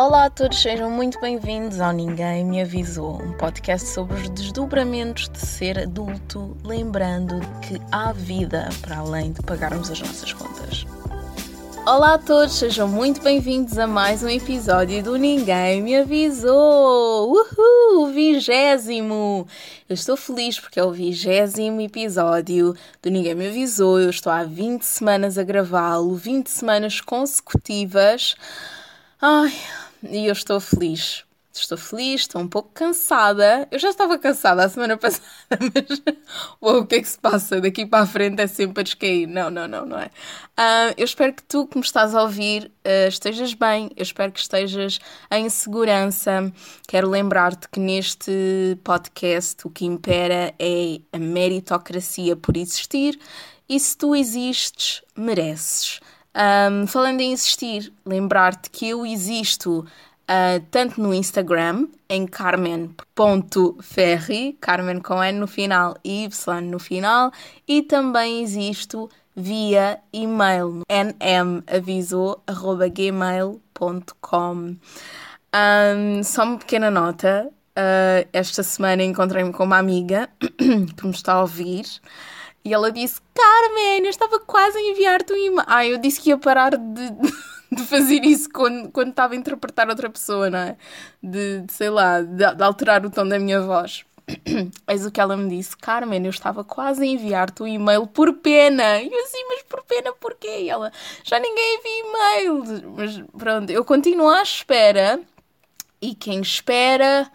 Olá a todos, sejam muito bem-vindos ao Ninguém Me Avisou, um podcast sobre os desdobramentos de ser adulto, lembrando que há vida para além de pagarmos as nossas contas. Olá a todos, sejam muito bem-vindos a mais um episódio do Ninguém Me Avisou! Uhul! Vigésimo! Eu estou feliz porque é o vigésimo episódio do Ninguém Me Avisou. Eu estou há 20 semanas a gravá-lo, 20 semanas consecutivas. Ai, e eu estou feliz. Estou feliz, estou um pouco cansada. Eu já estava cansada a semana passada, mas uou, o que é que se passa? Daqui para a frente é sempre a descair. Não, não, não, não é? Uh, eu espero que tu que me estás a ouvir uh, estejas bem, eu espero que estejas em segurança. Quero lembrar-te que neste podcast o que impera é a meritocracia por existir e se tu existes, mereces. Um, falando em existir, lembrar-te que eu existo uh, tanto no Instagram, em carmen.ferri, Carmen com N no final e Y no final, e também existo via e-mail, nmavisou.gmail.com. Um, só uma pequena nota, uh, esta semana encontrei-me com uma amiga que me está a ouvir e ela disse: Carmen, eu estava quase a enviar-te um e-mail. Ah, eu disse que ia parar de, de fazer isso quando, quando estava a interpretar outra pessoa, não é? De, de sei lá, de, de, alterar o tom da minha voz. Eis o que ela me disse: Carmen, eu estava quase a enviar-te um e-mail por pena. E eu assim, mas por pena porquê? E ela: já ninguém envia e-mails. Mas pronto, eu continuo à espera. E quem espera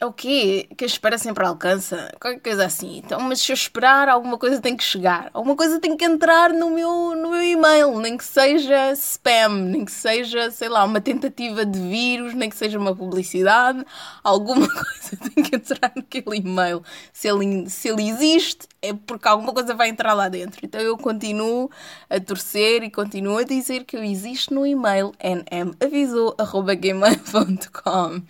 é o quê? Que espera sempre alcança? Qualquer coisa assim. Então, mas se eu esperar, alguma coisa tem que chegar. Alguma coisa tem que entrar no meu, no meu e-mail. Nem que seja spam, nem que seja, sei lá, uma tentativa de vírus, nem que seja uma publicidade. Alguma coisa tem que entrar naquele e-mail. Se ele, se ele existe, é porque alguma coisa vai entrar lá dentro. Então eu continuo a torcer e continuo a dizer que eu existo no e-mail nmavisou.gmail.com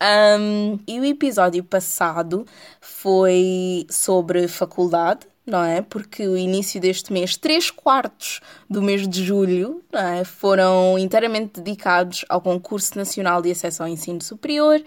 um, e o episódio passado foi sobre faculdade, não é? Porque o início deste mês, três quartos do mês de julho, é? foram inteiramente dedicados ao Concurso Nacional de Acesso ao Ensino Superior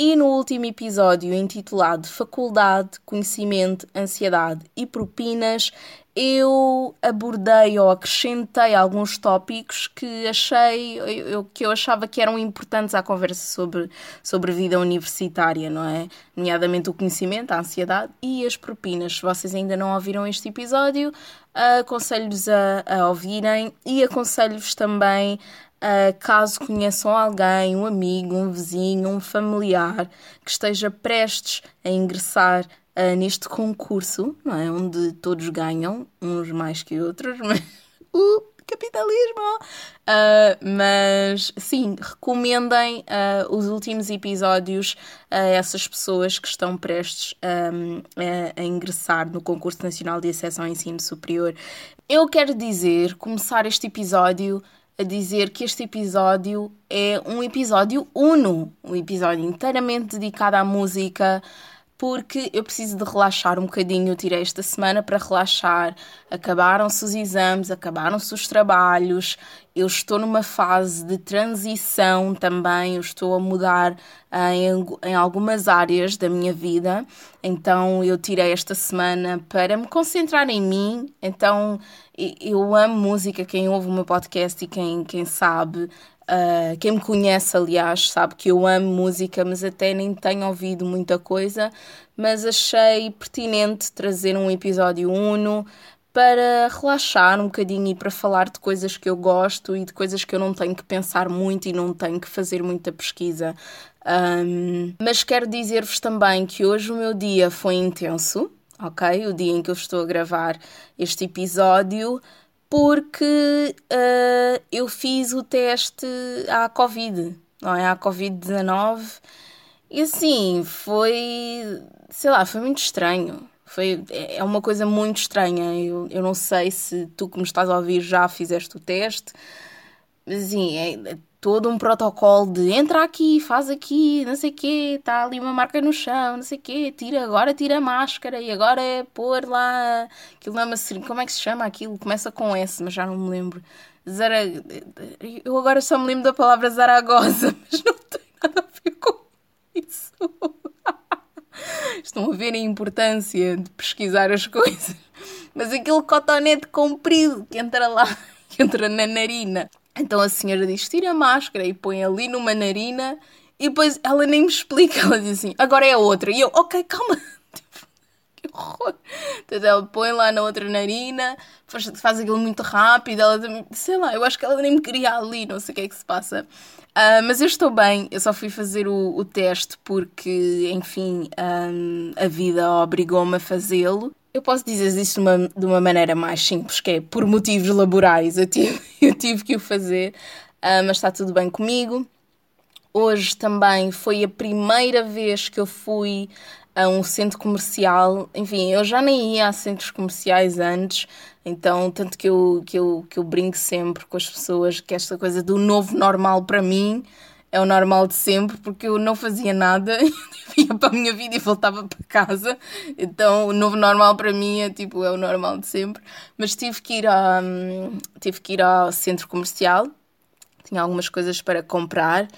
e no último episódio, intitulado Faculdade, Conhecimento, Ansiedade e Propinas, eu abordei ou acrescentei alguns tópicos que achei eu, que eu achava que eram importantes à conversa sobre, sobre vida universitária, não é? Nomeadamente o conhecimento, a ansiedade e as propinas. Se vocês ainda não ouviram este episódio, aconselho-vos a, a ouvirem e aconselho-vos também Uh, caso conheçam alguém, um amigo, um vizinho, um familiar que esteja prestes a ingressar uh, neste concurso, não é? Onde todos ganham, uns mais que outros, mas. Uh, capitalismo! Uh, mas sim, recomendem os últimos episódios a essas pessoas que estão prestes um, a, a, ingressar no Concurso Nacional de Acesso ao Ensino Superior. Eu quero dizer, começar este episódio a dizer que este episódio é um episódio uno, um episódio inteiramente dedicado à música, porque eu preciso de relaxar um bocadinho. Eu tirei esta semana para relaxar. Acabaram-se os exames, acabaram-se os trabalhos. Eu estou numa fase de transição também. Eu estou a mudar uh, em, em algumas áreas da minha vida. Então eu tirei esta semana para me concentrar em mim. Então eu amo música. Quem ouve o meu podcast e quem, quem sabe Uh, quem me conhece, aliás, sabe que eu amo música, mas até nem tenho ouvido muita coisa. Mas achei pertinente trazer um episódio uno para relaxar um bocadinho e para falar de coisas que eu gosto e de coisas que eu não tenho que pensar muito e não tenho que fazer muita pesquisa. Um, mas quero dizer-vos também que hoje o meu dia foi intenso, ok? O dia em que eu estou a gravar este episódio porque uh, eu fiz o teste à Covid, não é? À Covid-19 e assim foi, sei lá, foi muito estranho. Foi, é uma coisa muito estranha. Eu, eu não sei se tu que me estás a ouvir já fizeste o teste, mas assim, é, todo um protocolo de entra aqui, faz aqui, não sei o quê, está ali uma marca no chão, não sei o quê, tira, agora tira a máscara e agora é pôr lá, aquilo não é uma como é que se chama aquilo? Começa com S, mas já não me lembro. Zara... Eu agora só me lembro da palavra Zaragoza, mas não tem nada a ver com isso. Estão a ver a importância de pesquisar as coisas. Mas aquele cotonete comprido que entra lá, que entra na narina. Então a senhora diz: tira a máscara e põe ali numa narina. E depois ela nem me explica. Ela diz assim: agora é a outra. E eu, ok, calma. que horror. Então ela põe lá na outra narina, faz, faz aquilo muito rápido. Ela sei lá, eu acho que ela nem me queria ali, não sei o que é que se passa. Uh, mas eu estou bem, eu só fui fazer o, o teste porque, enfim, um, a vida obrigou-me a fazê-lo. Eu posso dizer isso de uma, de uma maneira mais simples, que é por motivos laborais. Eu tive, eu tive que o fazer, uh, mas está tudo bem comigo. Hoje também foi a primeira vez que eu fui a um centro comercial. Enfim, eu já nem ia a centros comerciais antes, então, tanto que eu, que eu, que eu brinco sempre com as pessoas que esta coisa do novo normal para mim é o normal de sempre, porque eu não fazia nada, ia para a minha vida e voltava para casa. Então, o novo normal para mim é tipo, é o normal de sempre. Mas tive que ir, a, tive que ir ao centro comercial, tinha algumas coisas para comprar,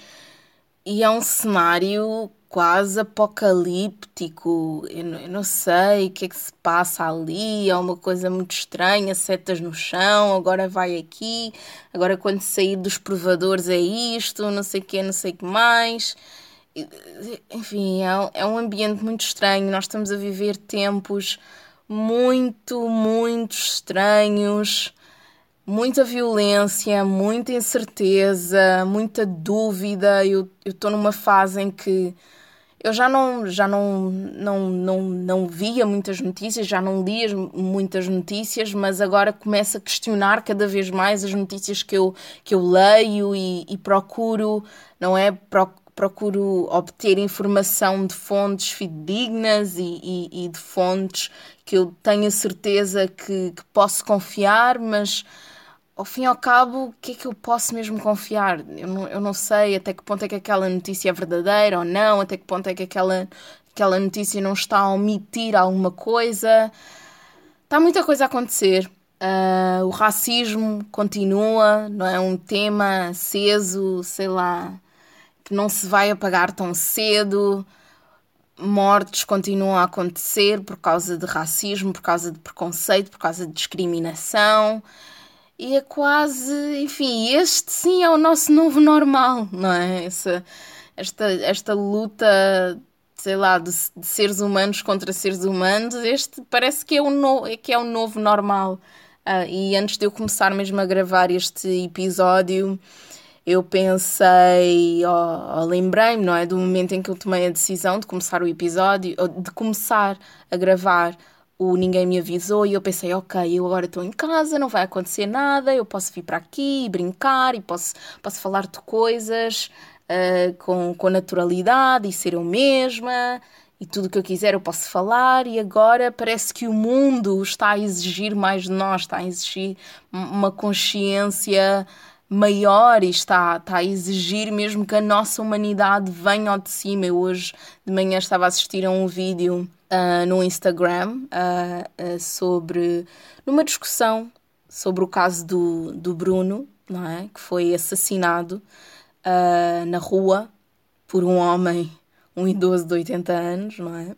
e é um cenário quase apocalíptico. Eu, eu, não sei o que é que se passa ali. É uma coisa muito estranha. Setas no chão, agora vai aqui. Agora, quando sair dos provadores, é isto. Não sei o que, não sei o que mais. Enfim, é, é um ambiente muito estranho. Nós estamos a viver tempos muito, muito estranhos muita violência, muita incerteza, muita dúvida. Eu estou numa fase em que eu já não já não, não, não, não via muitas notícias, já não lia muitas notícias, mas agora começo a questionar cada vez mais as notícias que eu, que eu leio e, e procuro, não é? Procuro obter informação de fontes fidedignas e, e, e de fontes que eu tenho certeza que, que posso confiar, mas ao fim e ao cabo, o que é que eu posso mesmo confiar? Eu não, eu não sei até que ponto é que aquela notícia é verdadeira ou não, até que ponto é que aquela, aquela notícia não está a omitir alguma coisa. Está muita coisa a acontecer. Uh, o racismo continua, não é um tema aceso, sei lá, que não se vai apagar tão cedo. Mortes continuam a acontecer por causa de racismo, por causa de preconceito, por causa de discriminação e é quase, enfim, este sim é o nosso novo normal, não é? Essa, esta, esta luta, sei lá, de, de seres humanos contra seres humanos, este parece que é o, no, que é o novo normal. Uh, e antes de eu começar mesmo a gravar este episódio, eu pensei, oh, oh, lembrei-me, não é? Do momento em que eu tomei a decisão de começar o episódio, de começar a gravar o ninguém me avisou e eu pensei, ok, eu agora estou em casa, não vai acontecer nada, eu posso vir para aqui e brincar e posso, posso falar de coisas uh, com, com naturalidade e ser eu mesma e tudo o que eu quiser eu posso falar e agora parece que o mundo está a exigir mais de nós, está a exigir uma consciência maior e está, está a exigir mesmo que a nossa humanidade venha ao de cima. Eu hoje de manhã estava a assistir a um vídeo uh, no Instagram uh, sobre numa discussão sobre o caso do, do Bruno, não é? que foi assassinado na rua por um homem, um idoso de 80 anos, não é?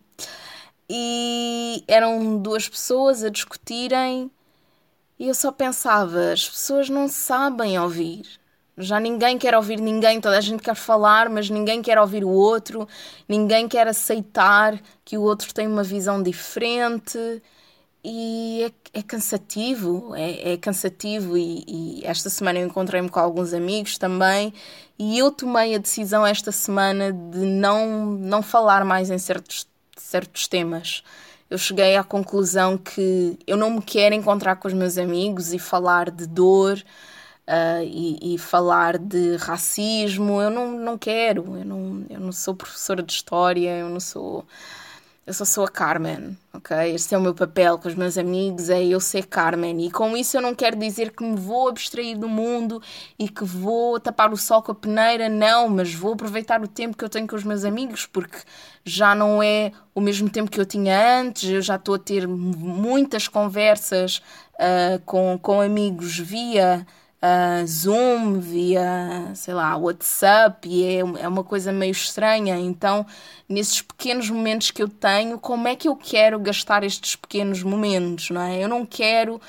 E eram duas pessoas a discutirem e eu só pensava, as pessoas não sabem ouvir. Já ninguém quer ouvir ninguém, toda a gente quer falar, mas ninguém quer ouvir o outro, ninguém quer aceitar que o outro tem uma visão diferente e é, é cansativo, é, é cansativo. E, e, esta semana eu encontrei-me com alguns amigos também e eu tomei a decisão esta semana de não, não falar mais em certos, certos temas. Eu cheguei à conclusão que eu não me quero encontrar com os meus amigos e falar de dor uh, e, e, falar de racismo. Eu não, não quero, eu não, eu não sou professora de história, eu não sou. Eu só sou a Carmen, ok? Este é o meu papel com os meus amigos, é eu ser Carmen. E com isso eu não quero dizer que me vou abstrair do mundo e que vou tapar o sol com a peneira, não, mas vou aproveitar o tempo que eu tenho com os meus amigos, porque já não é o mesmo tempo que eu tinha antes, eu já estou a ter muitas conversas uh, com, com amigos via uh, Zoom, via, sei lá, WhatsApp, e é, é uma coisa meio estranha. Então, nesses pequenos momentos que eu tenho, como é que eu quero gastar estes pequenos momentos, não é? Eu não quero,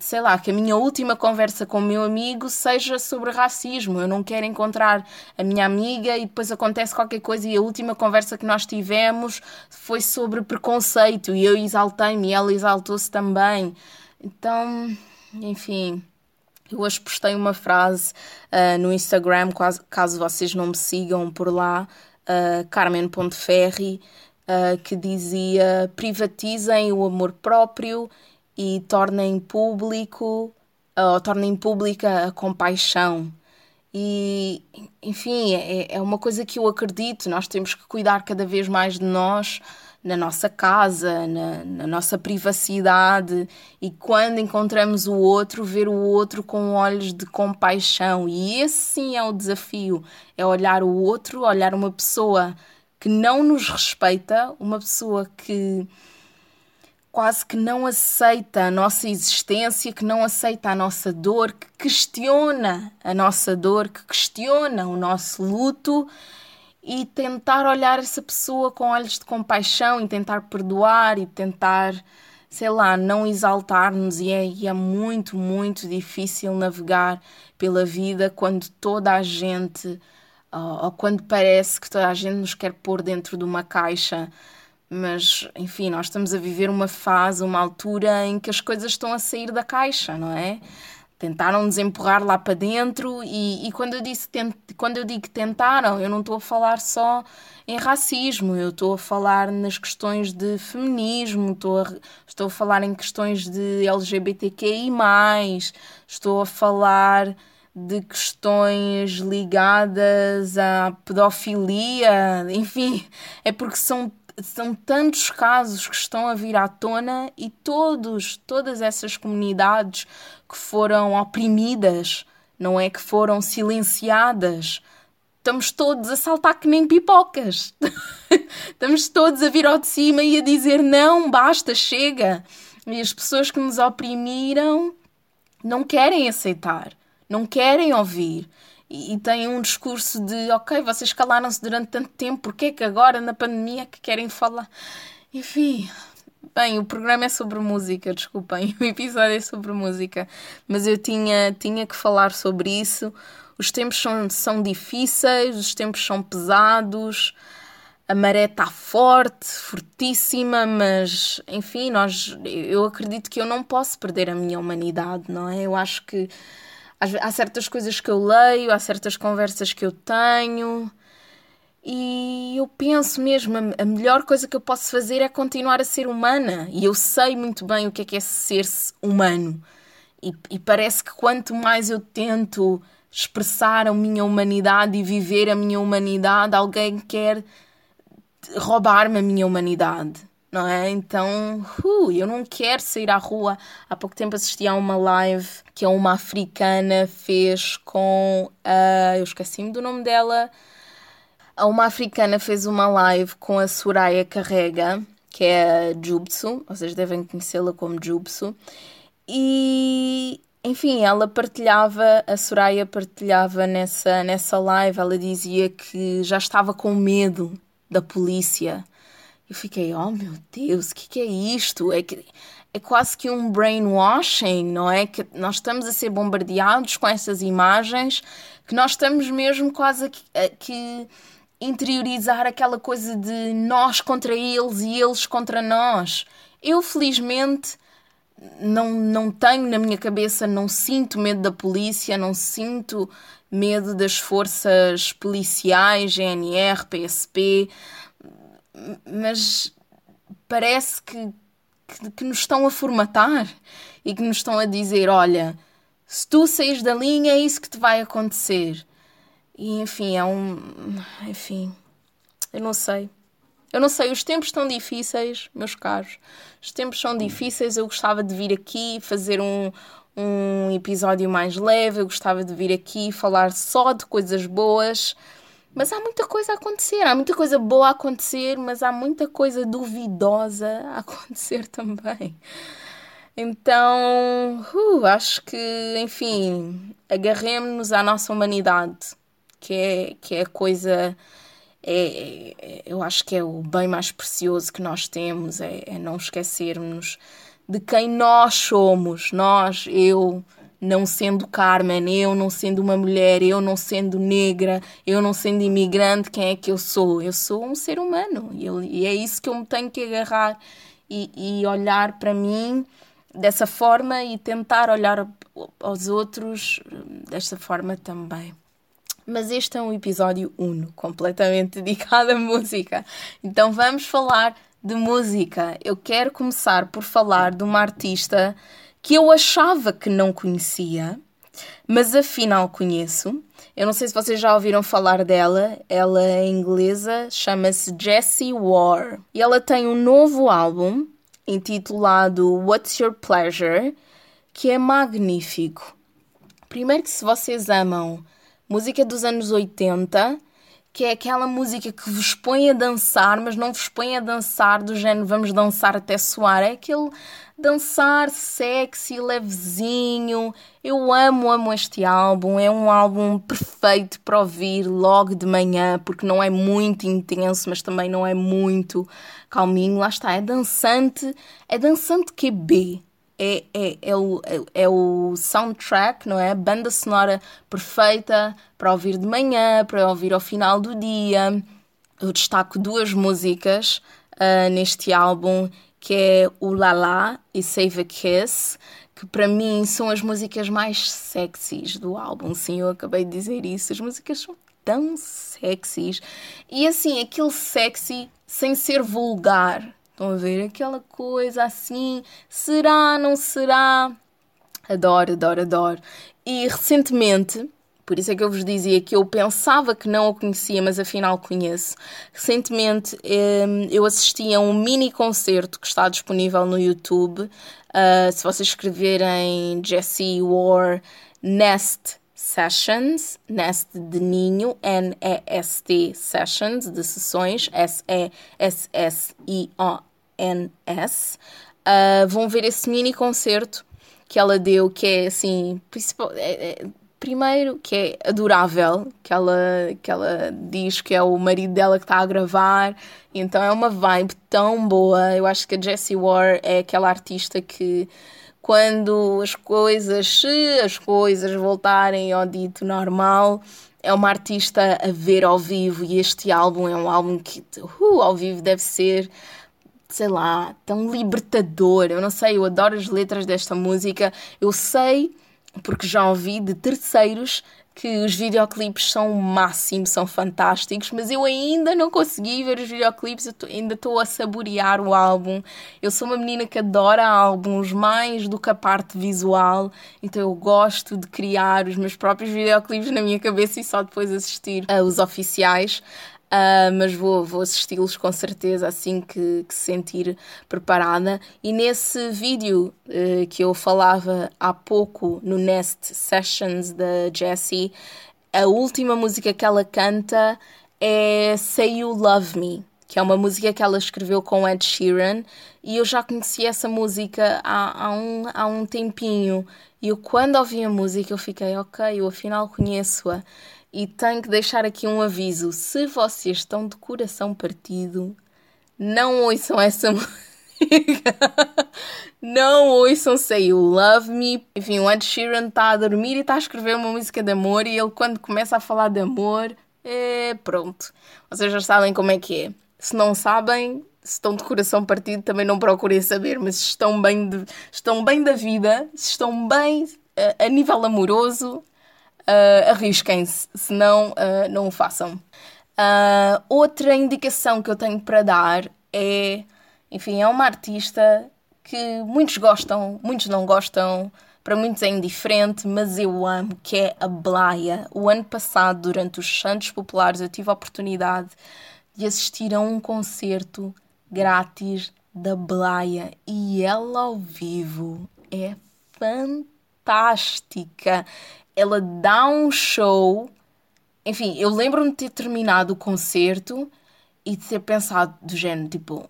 sei lá, que a minha última conversa com o meu amigo seja sobre racismo. Eu não quero encontrar a minha amiga e depois acontece qualquer coisa e a última conversa que nós tivemos foi sobre preconceito e eu exaltei-me e ela exaltou-se também. Então, enfim. Eu hoje postei uma frase uh, no Instagram, caso, caso vocês não me sigam por lá, uh, Carmen.ferri, uh, que dizia: privatizem o amor próprio e tornem público, ou tornem pública a compaixão. E, enfim, é, é uma coisa que eu acredito, nós temos que cuidar cada vez mais de nós na nossa casa, na, na, nossa privacidade e quando encontramos o outro, ver o outro com olhos de compaixão. E esse sim é o desafio: é olhar o outro, olhar uma pessoa que não nos respeita, uma pessoa que quase que não aceita a nossa existência, que não aceita a nossa dor, que questiona a nossa dor, que questiona o nosso luto e tentar olhar essa pessoa com olhos de compaixão e tentar perdoar e tentar, sei lá, não exaltar-nos. E é, e é muito, muito difícil navegar pela vida quando toda a gente, ou, ou quando parece que toda a gente nos quer pôr dentro de uma caixa. Mas, enfim, nós estamos a viver uma fase, uma altura em que as coisas estão a sair da caixa, não é? Tentaram nos empurrar lá para dentro e, e quando, eu disse, quando eu digo tentaram, eu não estou a falar só em racismo, eu estou a falar nas questões de feminismo, estou a, estou a falar em questões de LGBTQI+, estou a falar de questões ligadas à pedofilia, enfim, é porque são são tantos casos que estão a vir à tona e todos, todas essas comunidades que foram oprimidas, não é que foram silenciadas. Estamos todos a saltar que nem pipocas. Estamos todos a vir ao de cima e a dizer não, basta, chega. E as pessoas que nos oprimiram não querem aceitar, não querem ouvir e, têm um discurso de ok, vocês calaram-se durante tanto tempo, porque é que agora na pandemia que querem falar? Enfim, bem, o programa é sobre música, desculpem, o episódio é sobre música, mas eu tinha, tinha que falar sobre isso. Os tempos são, são difíceis, os tempos são pesados, a maré está forte, fortíssima, mas enfim, nós, eu acredito que eu não posso perder a minha humanidade, não é? Eu acho que há certas coisas que eu leio, há certas conversas que eu tenho. E eu penso mesmo, a melhor coisa que eu posso fazer é continuar a ser humana. E eu sei muito bem o que é que é ser-se humano. E, e, parece que quanto mais eu tento expressar a minha humanidade e viver a minha humanidade, alguém quer roubar-me a minha humanidade não é? Então, uh, eu não quero sair à rua. Há pouco tempo assisti a uma live que uma africana fez com a. Eu esqueci-me do nome dela. Uma africana fez uma live com a Soraya Carrega, que é a Jubsu, vocês devem conhecê-la como Jubsu. E enfim, ela partilhava, a Soraya partilhava nessa, nessa live, ela dizia que já estava com medo da polícia eu fiquei, oh meu Deus, o que, que é isto? É, que, é quase que um brainwashing, não é? Que nós estamos a ser bombardeados com essas imagens, que nós estamos mesmo quase a, a que interiorizar aquela coisa de nós contra eles e eles contra nós. Eu, felizmente, não, não tenho na minha cabeça, não sinto medo da polícia, não sinto medo das forças policiais, GNR, PSP mas parece que, que, que, nos estão a formatar e que nos estão a dizer: olha, se tu saís da linha, é isso que te vai acontecer. E enfim, é um. Enfim, eu não sei. Eu não sei, os tempos estão difíceis, meus caros. Os tempos são difíceis. Eu gostava de vir aqui fazer um, um episódio mais leve. Eu gostava de vir aqui falar só de coisas boas. Mas há muita coisa a acontecer, há muita coisa boa a acontecer, mas há muita coisa duvidosa a acontecer também. Então, uh, acho que, enfim, agarremos-nos à nossa humanidade, que é, que é a coisa. É, é, eu acho que é o bem mais precioso que nós temos, é, é não esquecermos de quem nós somos, nós, eu, não sendo Carmen, eu não sendo uma mulher, eu não sendo negra, eu não sendo imigrante, quem é que eu sou? Eu sou um ser humano e, eu, e é isso que eu me tenho que agarrar e, e olhar para mim dessa forma e tentar olhar aos outros hum, desta forma também. Mas este é um episódio uno, completamente dedicado à música. Então vamos falar de música. Eu quero começar por falar de uma artista que eu achava que não conhecia, mas afinal conheço. Eu não sei se vocês já ouviram falar dela. Ela é inglesa, chama-se Jessie Ware. E ela tem um novo álbum intitulado What's Your Pleasure, que é magnífico. Primeiro que se vocês amam música dos anos 80, que é aquela música que vos põe a dançar, mas não vos põe a dançar do género vamos dançar até suar, é aquele dançar sexy, levezinho. Eu amo, amo este álbum. É um álbum perfeito para ouvir logo de manhã, porque não é muito intenso, mas também não é muito calminho. Lá está, é dançante, é dançante QB. É, é, é, o, é, é o soundtrack, não é? Banda sonora perfeita para ouvir de manhã, para ouvir ao final do dia. Eu destaco duas músicas uh, neste álbum que é o Lala e Save a Kiss, que para mim são as músicas mais sexys do álbum. Sim, eu acabei de dizer isso. As músicas são tão sexys. E assim, aquele sexy sem ser vulgar. Estão a ver? Aquela coisa assim, será, não será? Adoro, adoro, adoro. E recentemente por isso é que eu vos dizia que eu pensava que não o conhecia, mas afinal conheço. Recentemente hum, eu assisti a um mini concerto que está disponível no YouTube. Uh, se vocês escreverem Jesse War Nest Sessions, Nest de ninho, N-E-S-T Sessions, de sessões, S-E-S-S-I-O-N-S, uh, vão ver esse mini concerto que ela deu, que é assim, principal, é, é, Primeiro, que é adorável, que ela, que ela diz que é o marido dela que está a gravar, então é uma vibe tão boa. Eu acho que a Jessie Ware é aquela artista que, quando as coisas, se as coisas voltarem ao dito normal, é uma artista a ver ao vivo e este álbum é um álbum que uh, ao vivo deve ser sei lá, tão libertador. Eu não sei, eu adoro as letras desta música. Eu sei porque já ouvi de terceiros que os videoclipes são o máximo, são fantásticos, mas eu ainda não consegui ver os videoclipes, eu tô, ainda estou a saborear o álbum. Eu sou uma menina que adora álbuns mais do que a parte visual, então eu gosto de criar os meus próprios videoclipes na minha cabeça e só depois assistir aos oficiais. Uh, mas vou, vou assisti-los com certeza assim que, que se sentir preparada. E nesse vídeo uh, que eu falava há pouco no Nest Sessions da Jessie, a última música que ela canta é Say You Love Me, que é uma música que ela escreveu com Ed Sheeran e eu já conheci essa música há, há, um, há um tempinho. E eu, quando ouvi a música, eu fiquei, ok, eu afinal conheço-a. E tenho que deixar aqui um aviso: se vocês estão de coração partido, não ouçam essa música. não ouçam Say You Love Me. Enfim, o Ed Sheeran está a dormir e está a escrever uma música de amor. E ele, quando começa a falar de amor, é pronto. Vocês já sabem como é que é. Se não sabem, se estão de coração partido, também não procurem saber. Mas se estão bem, de, estão bem da vida, se estão bem a, a nível amoroso, uh, arrisquem-se, senão uh, não o façam. Uh, outra indicação que eu tenho para dar é, enfim, é uma artista que muitos gostam, muitos não gostam, para muitos é indiferente, mas eu amo, que é a Blaia. O ano passado, durante os Santos Populares, eu tive a oportunidade de assistir a um concerto grátis da Blaia e ela ao vivo é fantástica ela dá um show. Enfim, eu lembro-me de ter terminado o concerto e de ter pensado do género, tipo,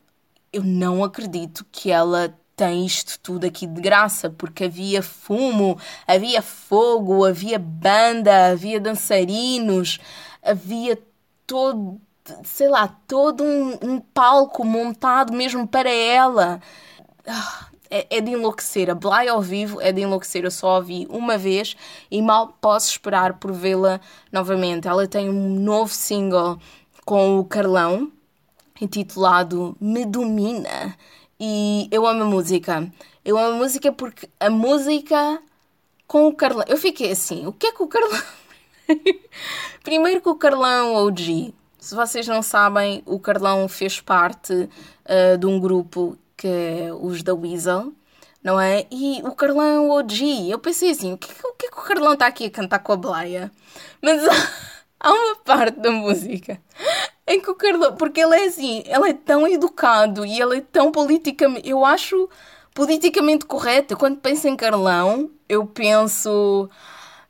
eu não acredito que ela tem isto tudo aqui de graça, porque havia fumo, havia fogo, havia banda, havia dançarinos, havia todo, sei lá, todo um, um palco montado mesmo para ela. Ah, é, é, de enlouquecer. A Bly ao vivo é de enlouquecer. Eu só a vi uma vez e mal posso esperar por vê-la novamente. Ela tem um novo single com o Carlão, intitulado Me Domina. E eu amo a música. Eu amo a música porque a música com o Carlão. Eu fiquei assim: o que é que o Carlão. Primeiro que o Carlão OG. Se vocês não sabem, o Carlão fez parte uh, de um grupo que é os da Weasel, não é? E o Carlão OG. Eu pensei assim: o que, o que é que o Carlão está aqui a cantar com a Blaia? Mas há uma parte da música em que o Carlão. Porque ele é assim, ele é tão educado e ele é tão politicamente. Eu acho politicamente correto. Quando penso em Carlão, eu penso.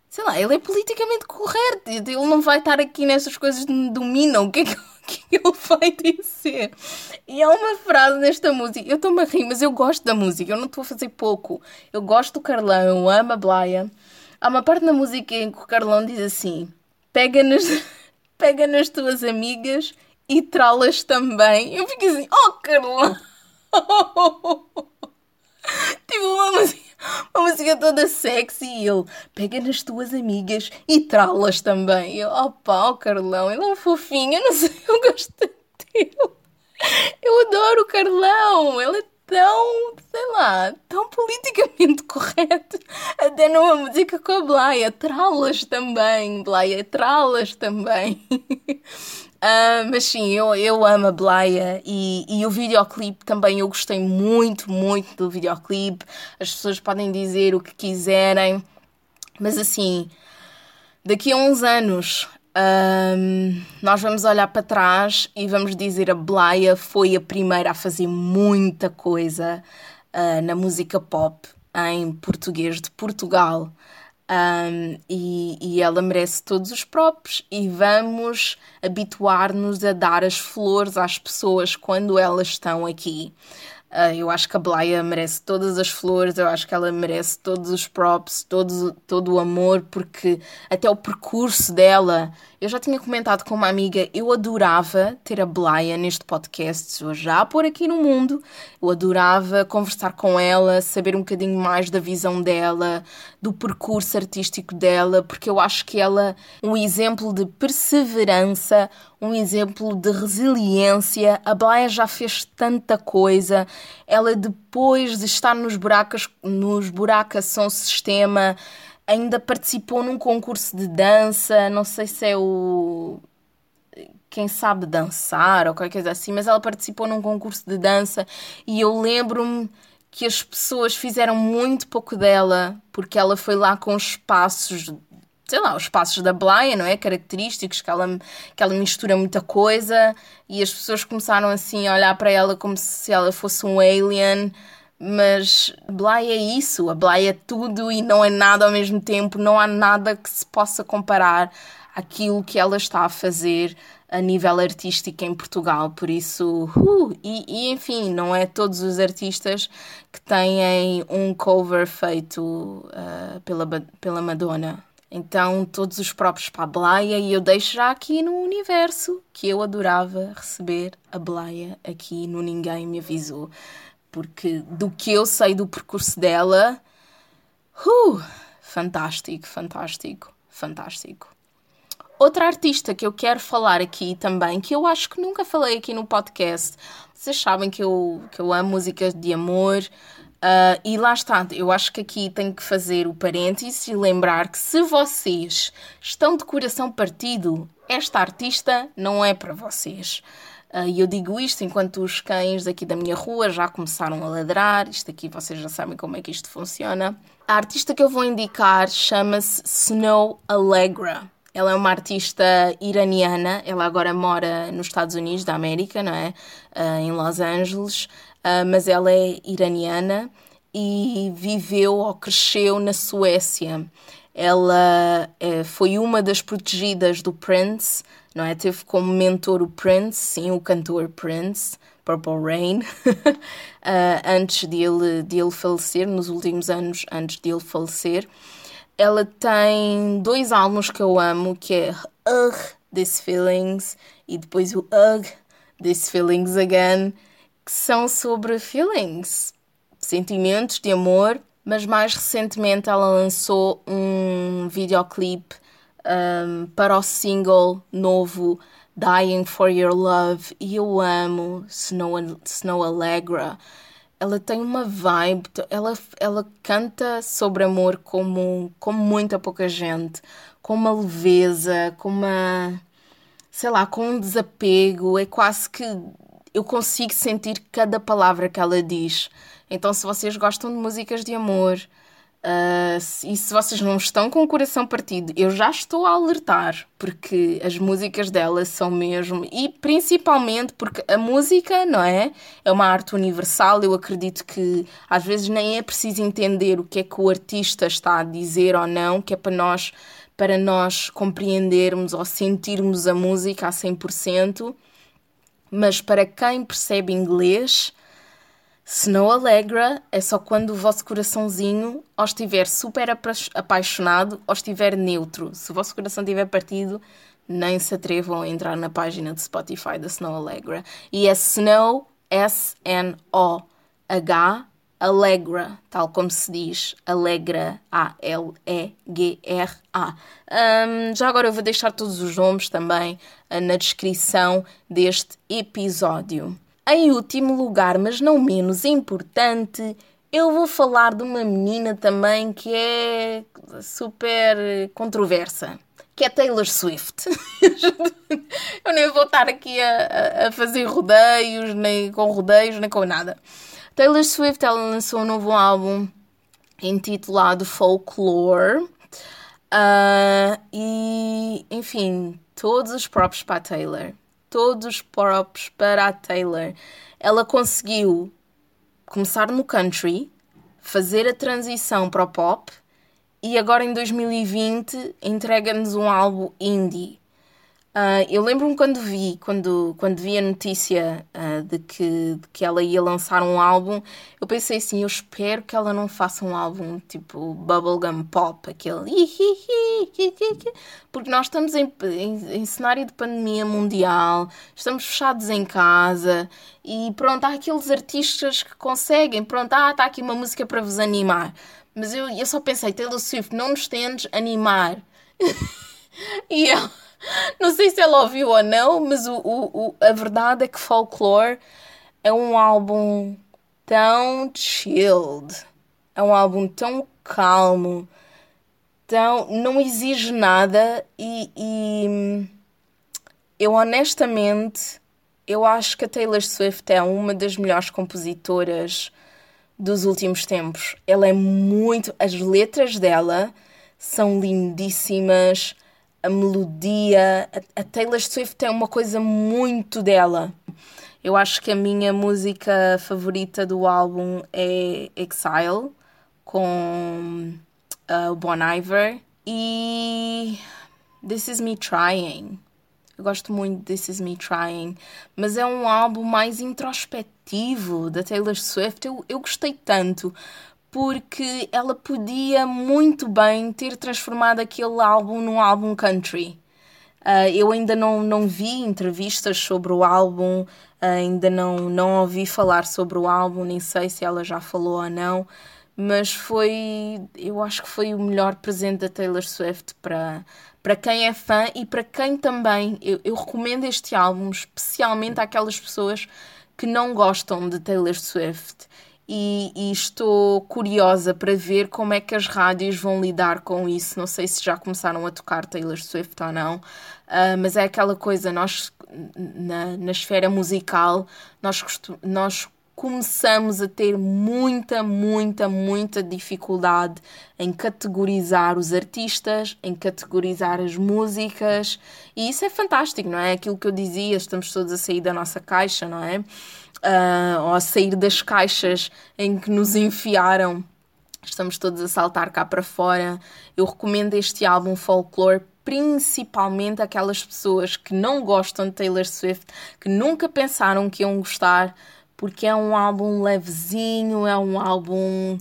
Sei lá, ele é politicamente correto. Ele não vai estar aqui nessas coisas que me dominam. O que é que, que ele vai dizer? E há uma frase nesta música. Eu estou-me a rir, mas eu gosto da música. Eu não estou a fazer pouco. Eu gosto do Carlão, eu amo a Blaia. Há uma parte na música em que o Carlão diz assim: pega nas, pega nas tuas amigas e trá-las também. Eu fico assim, oh Carlão! tipo uma música, uma música toda sexy e ele pega nas tuas amigas e trá-las também. Eu, oh oh Carlão, ele é um fofinho, eu não sei, eu gosto dele. Eu adoro o Carlão, ele é tão, sei lá, tão politicamente correto. Até numa música com a Blaia, trá-las também, Blaia, trá-las também. Uh, mas sim, eu, eu amo a Blaia e, e o videoclipe também eu gostei muito, muito do videoclipe. As pessoas podem dizer o que quiserem, mas assim, daqui a uns anos um, nós vamos olhar para trás e vamos dizer a Blaia foi a primeira a fazer muita coisa uh, na música pop em português de Portugal. Um, e, e, ela merece todos os próprios e vamos habituar-nos a dar as flores às pessoas quando elas estão aqui. Uh, eu acho que a Blaia merece todas as flores, eu acho que ela merece todos os props, todo, todo o amor, porque até o percurso dela. Eu já tinha comentado com uma amiga, eu adorava ter a Blaia neste podcast, eu já por aqui no mundo. Eu adorava conversar com ela, saber um bocadinho mais da visão dela, do percurso artístico dela, porque eu acho que ela é um exemplo de perseverança, um exemplo de resiliência. A Blaia já fez tanta coisa. Ela, depois de estar nos buracos, nos buracos são sistema, ainda participou num concurso de dança. Não sei se é o quem sabe dançar ou qualquer coisa assim, mas ela participou num concurso de dança e eu lembro-me que as pessoas fizeram muito pouco dela porque ela foi lá com os passos sei lá, os passos da Blaia, não é? Característicos, que ela, que ela mistura muita coisa e as pessoas começaram assim a olhar para ela como se ela fosse um alien. Mas Blaia é isso, a Blaia é tudo e não é nada ao mesmo tempo, não há nada que se possa comparar àquilo que ela está a fazer a nível artístico em Portugal, por isso, uh, e, e, enfim, não é todos os artistas que têm um cover feito uh, pela, pela Madonna. Então, todos os próprios para a Blaia, e eu deixo já aqui no universo que eu adorava receber a Blaia aqui no Ninguém Me Avisou. Porque do que eu sei do percurso dela, uh, fantástico, fantástico, fantástico. Outra artista que eu quero falar aqui também, que eu acho que nunca falei aqui no podcast, vocês sabem que eu, que eu amo músicas de amor, Uh, e lá está, eu acho que aqui tenho que fazer o parênteses e lembrar que se vocês estão de coração partido, esta artista não é para vocês. Uh, e eu digo isto enquanto os cães daqui da minha rua já começaram a ladrar. Isto aqui vocês já sabem como é que isto funciona. A artista que eu vou indicar chama-se Snow Allegra. Ela é uma artista iraniana, ela agora mora nos Estados Unidos da América, não é? Uh, em Los Angeles uh, mas ela é iraniana e viveu ou cresceu na Suécia. Ela uh, foi uma das protegidas do Prince, não é? Teve como mentor o Prince, sim, o cantor Prince, Purple Rain, uh, antes de ele, de ele falecer, nos últimos anos antes de ele falecer. Ela tem dois álbuns que eu amo, que é Ugh, These Feelings e depois o Ugh, These Feelings Again, são sobre feelings, sentimentos de amor, mas mais recentemente ela lançou um videoclipe um, para o single novo Dying for Your Love e eu amo Snow, Snow Allegra. Ela tem uma vibe, ela, ela canta sobre amor como, como muita pouca gente, com uma leveza, com uma, sei lá, com um desapego. É quase que eu consigo sentir cada palavra que ela diz. Então, se vocês gostam de músicas de amor, Uh, e se vocês não estão com o coração partido, eu já estou a alertar, porque as músicas dela são mesmo, e principalmente porque a música, não é? É uma arte universal. Eu acredito que às vezes nem é preciso entender o que é que o artista está a dizer ou não, que é para nós, para nós compreendermos ou sentirmos a música a 100%. Mas para quem percebe inglês, Snow Alegra é só quando o vosso coraçãozinho ou estiver super apaixonado ou estiver neutro. Se o vosso coração estiver partido, nem se atrevam a entrar na página do Spotify da Snow Alegra. E é Snow, S-N-O-H, Alegra, tal como se diz, Alegra, A-L-E-G-R-A. Um, já agora eu vou deixar todos os nomes também uh, na descrição deste episódio. Em último lugar, mas não menos importante, eu vou falar de uma menina também que é super controversa, que é Taylor Swift. eu nem vou estar aqui a, a, fazer rodeios, nem com rodeios, nem com nada. Taylor Swift ela lançou um novo álbum intitulado Folklore. Uh, e, enfim, todos os próprios para a Taylor todos os props para a Taylor. Ela conseguiu começar no country, fazer a transição para o pop e agora em 2020 entrega-nos um álbum indie. Uh, eu lembro-me quando vi, quando, quando vi a notícia uh, de, que, de que ela ia lançar um álbum, eu pensei assim, eu espero que ela não faça um álbum tipo bubblegum pop, aquele porque nós estamos em, em, em cenário de pandemia mundial, estamos fechados em casa e pronto, há aqueles artistas que conseguem, pronto, ah, está aqui uma música para vos animar. Mas eu, eu só pensei, Taylor Swift, não nos tendes animar. e ela não sei se ela ouviu ou não, mas o, o, o, a verdade é que Folklore é um álbum tão chilled, é um álbum tão calmo, tão, não exige nada e, e eu honestamente eu acho que a Taylor Swift é uma das melhores compositoras dos últimos tempos. Ela é muito. As letras dela são lindíssimas, a melodia. A, Taylor Swift tem uma coisa muito dela. Eu acho que a minha música favorita do álbum é Exile, com uh, o Bon Iver. E This Is Me Trying. Eu gosto muito de This Is Me Trying. Mas é um álbum mais introspectivo da Taylor Swift. Eu, eu gostei tanto porque ela podia muito bem ter transformado aquele álbum num álbum country. Uh, eu ainda não, não vi entrevistas sobre o álbum, uh, ainda não, não ouvi falar sobre o álbum, nem sei se ela já falou ou não, mas foi, eu acho que foi o melhor presente da Taylor Swift para, para quem é fã e para quem também. Eu, eu recomendo este álbum especialmente àquelas pessoas que não gostam de Taylor Swift e, e, estou curiosa para ver como é que as rádios vão lidar com isso. Não sei se já começaram a tocar Taylor Swift ou não, uh, mas é aquela coisa, nós na, na esfera musical, nós, nós começamos a ter muita, muita, muita dificuldade em categorizar os artistas, em categorizar as músicas, e isso é fantástico, não é? Aquilo que eu dizia, estamos todos a sair da nossa caixa, não é? uh, ou a sair das caixas em que nos enfiaram. Estamos todos a saltar cá para fora. Eu recomendo este álbum Folklore principalmente aquelas pessoas que não gostam de Taylor Swift, que nunca pensaram que iam gostar, porque é um álbum levezinho, é um álbum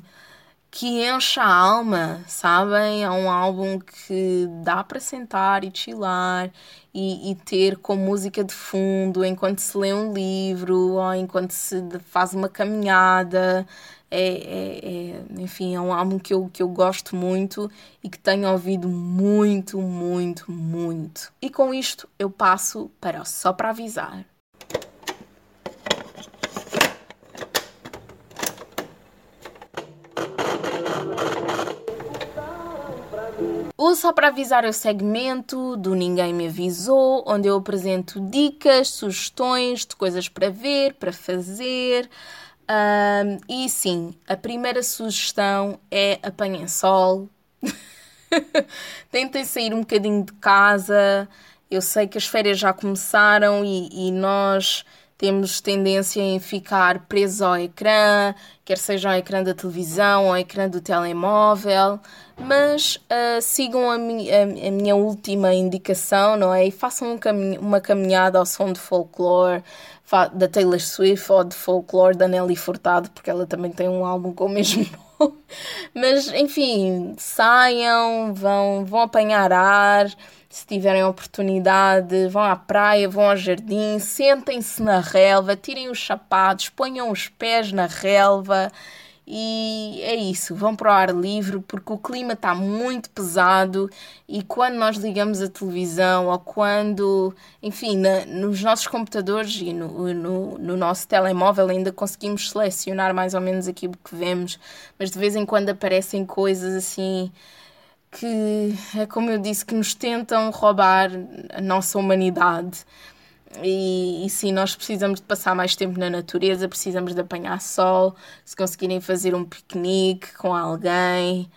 que enche a alma, sabem? É um álbum que dá para sentar e chilar e, e, ter com música de fundo enquanto se lê um livro ou enquanto se faz uma caminhada. É, é, é, enfim, é um álbum que eu, que eu gosto muito e que tenho ouvido muito, muito, muito. E com isto eu passo para só para avisar. O Só para Avisar o segmento do Ninguém Me Avisou, onde eu apresento dicas, sugestões de coisas para ver, para fazer. Um, e sim, a primeira sugestão é apanhem sol. Tentem sair um bocadinho de casa. Eu sei que as férias já começaram e, e nós temos tendência em ficar presos ao ecrã, quer seja ao ecrã da televisão ao ecrã do telemóvel, mas uh, sigam a, mi a, a, minha última indicação, não é? E façam um cami uma caminhada ao som de folclore da Taylor Swift ou de folclore da Nelly Furtado, porque ela também tem um álbum com o mesmo nome. Mas, enfim, saiam, vão, vão apanhar ar se tiverem oportunidade, vão à praia, vão ao jardim, sentem-se na relva, tirem os sapatos, ponham os pés na relva e é isso, vão para o ar livre porque o clima está muito pesado e quando nós ligamos a televisão ou quando, enfim, na, nos nossos computadores e no, no, no, nosso telemóvel ainda conseguimos selecionar mais ou menos aquilo que vemos, mas de vez em quando aparecem coisas assim que é como eu disse, que nos tentam roubar a nossa humanidade. E, e sim, nós precisamos de passar mais tempo na natureza, precisamos de apanhar sol, se conseguirem fazer um piquenique com alguém,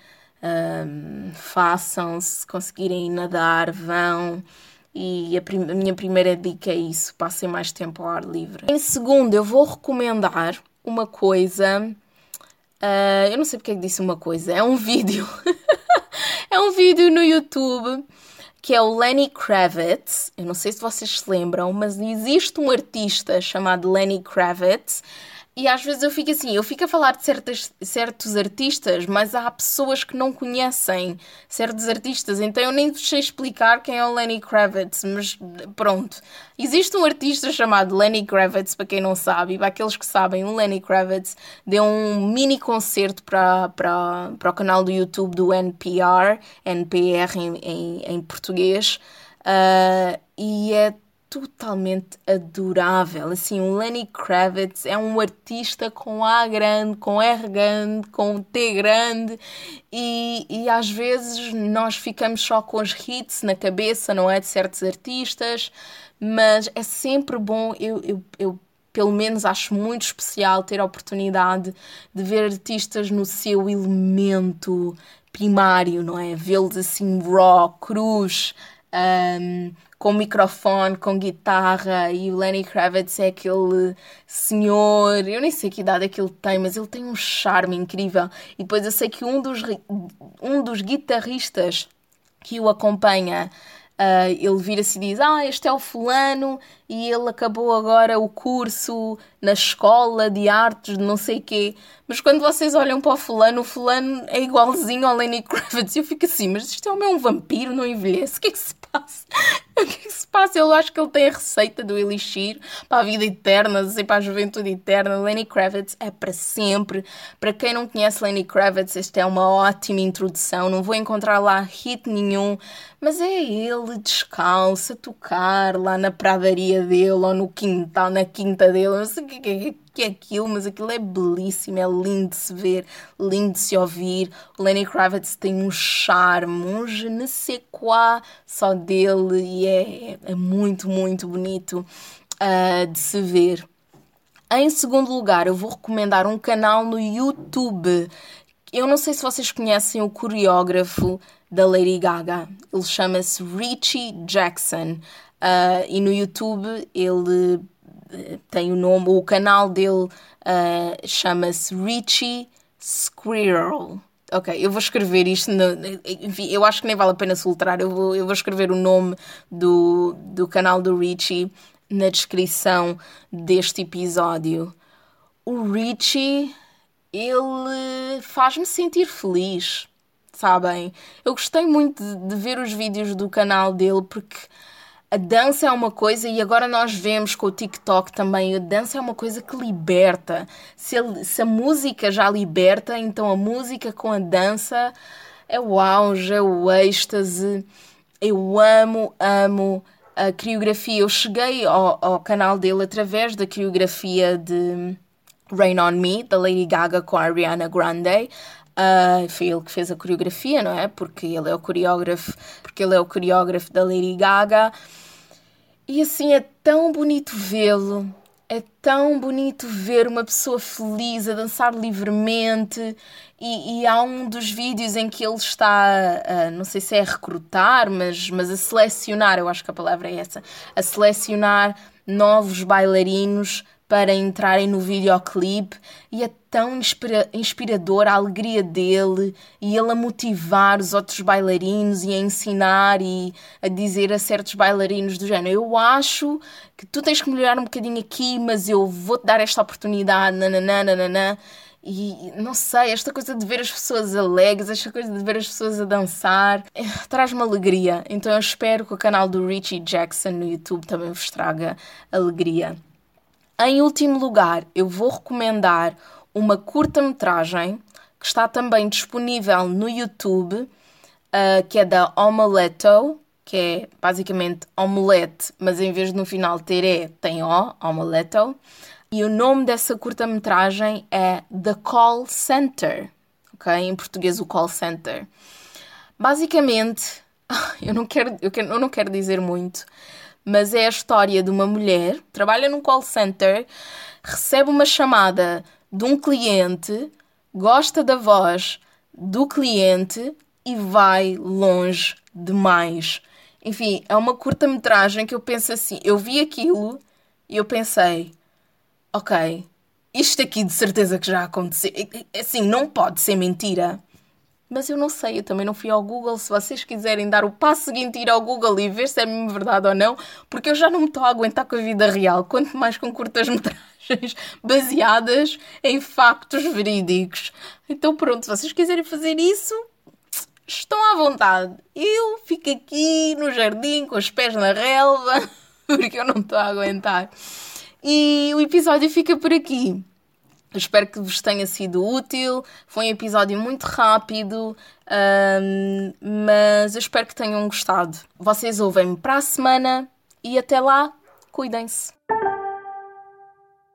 um, façam, se conseguirem nadar, vão. E a, prim a, minha primeira dica é isso: passem mais tempo ao ar livre. Em segundo, eu vou recomendar uma coisa. Uh, eu não sei porque é que disse uma coisa, é um vídeo. É um vídeo no YouTube que é o Lenny Kravitz. Eu não sei se vocês se lembram, mas existe um artista chamado Lenny Kravitz e às vezes eu fico assim, eu fico a falar de certas, certos artistas, mas há pessoas que não conhecem certos artistas, então eu nem sei explicar quem é o Lenny Kravitz, mas pronto. Existe um artista chamado Lenny Kravitz, para quem não sabe, e para aqueles que sabem, o Lenny Kravitz deu um mini concerto para, para, para o canal do YouTube do NPR, NPR em, em, em português, uh, e é totalmente adorável. Assim, o Lenny Kravitz é um artista com A grande, com R grande, com T grande e, e às vezes nós ficamos só com os hits na cabeça, não é? De certos artistas, mas é sempre bom. Eu, eu, eu pelo menos acho muito especial ter a oportunidade de ver artistas no seu elemento primário, não é? Vê-los assim raw, cruz, um, com microfone, com guitarra, e o Lenny Kravitz é aquele senhor, eu nem sei que idade é que ele tem, mas ele tem um charme incrível. E depois eu sei que um dos, um dos guitarristas que o acompanha Uh, ele vira-se e diz: Ah, este é o fulano e ele acabou agora o curso na escola de artes de não sei quê. Mas quando vocês olham para o fulano, o fulano é igualzinho ao Lenny Kravitz. E eu fico assim: Mas homem é um vampiro, não envelhece? O que é que se passa? O que é que se passa? Eu acho que ele tem a receita do Elixir para a vida eterna, assim, para a juventude eterna. Lenny Kravitz é para sempre. Para quem não conhece Lenny Kravitz, esta é uma ótima introdução. Não vou encontrar lá hit nenhum, mas é ele descalço a tocar lá na pradaria dele ou no quintal, na quinta dele. Não sei o que é que é aquilo, mas aquilo é belíssimo, é lindo de se ver, lindo de se ouvir. O Lenny Kravitz tem um charme, um je ne sais quoi só dele e é, é muito, muito bonito uh, de se ver. Em segundo lugar, eu vou recomendar um canal no YouTube. Eu não sei se vocês conhecem o coreógrafo da Lady Gaga. Ele chama-se Richie Jackson. Uh, e no YouTube ele tem o nome, o canal dele uh, chama-se Richie Squirrel. Ok, eu vou escrever isto. No, enfim, eu acho que nem vale a pena soltar. Eu vou, eu vou escrever o nome do, do canal do Richie na descrição deste episódio. O Richie, ele faz-me sentir feliz, sabem? Eu gostei muito de, de ver os vídeos do canal dele porque a dança é uma coisa e agora nós vemos com o TikTok também, a dança é uma coisa que liberta. Se, ele, se a música já liberta, então a música com a dança é o auge, é o êxtase. Eu amo, amo a coreografia. Eu cheguei ao, ao canal dele através da coreografia de Rain on Me, da Lady Gaga com a Ariana Grande. Uh, foi ele que fez a coreografia, não é? Porque ele é o coreógrafo, porque ele é o coreógrafo da Lady Gaga. E assim é tão bonito vê-lo, é tão bonito ver uma pessoa feliz a dançar livremente. E, e há um dos vídeos em que ele está, não sei se é a recrutar, mas, mas a selecionar, eu acho que a palavra é essa, a selecionar novos bailarinos para entrarem no videoclipe e é tão inspira inspirador a alegria dele e ele a motivar os outros bailarinos e a ensinar e a dizer a certos bailarinos do género eu acho que tu tens que melhorar um bocadinho aqui mas eu vou-te dar esta oportunidade nananã, nananã. E não sei, esta coisa de ver as pessoas alegres, esta coisa de ver as pessoas a dançar, eh, traz-me alegria. Então eu espero que o canal do Richie Jackson no YouTube também vos traga alegria. Em último lugar, eu vou recomendar uma curta-metragem que está também disponível no YouTube, uh, que é da Omoleto, que é basicamente omelete, mas em vez de no final ter E, tem O, Omoleto. E o nome dessa curta-metragem é The Call Center, ok? Em português, o Call Center. Basicamente, eu não quero, eu, quero, eu não quero dizer muito, mas é a história de uma mulher, trabalha num call center, recebe uma chamada de um cliente, gosta da voz do cliente e vai longe demais. Enfim, é uma curta-metragem que eu penso assim, eu vi aquilo e eu pensei, ok, isto aqui de certeza que já aconteceu. Assim, não pode ser mentira. Mas eu não sei, eu também não fui ao Google. Se vocês quiserem dar o passo seguinte, ir ao Google e ver se é mesmo verdade ou não, porque eu já não me estou a aguentar com a vida real, quanto mais com curtas-metragens baseadas em factos verídicos. Então, pronto, se vocês quiserem fazer isso, estão à vontade. Eu fico aqui no jardim com os pés na relva, porque eu não estou a aguentar. E o episódio fica por aqui. Espero que vos tenha sido útil. Foi um episódio muito rápido, um, mas eu espero que tenham gostado. Vocês ouvem-me para a semana e até lá, cuidem-se.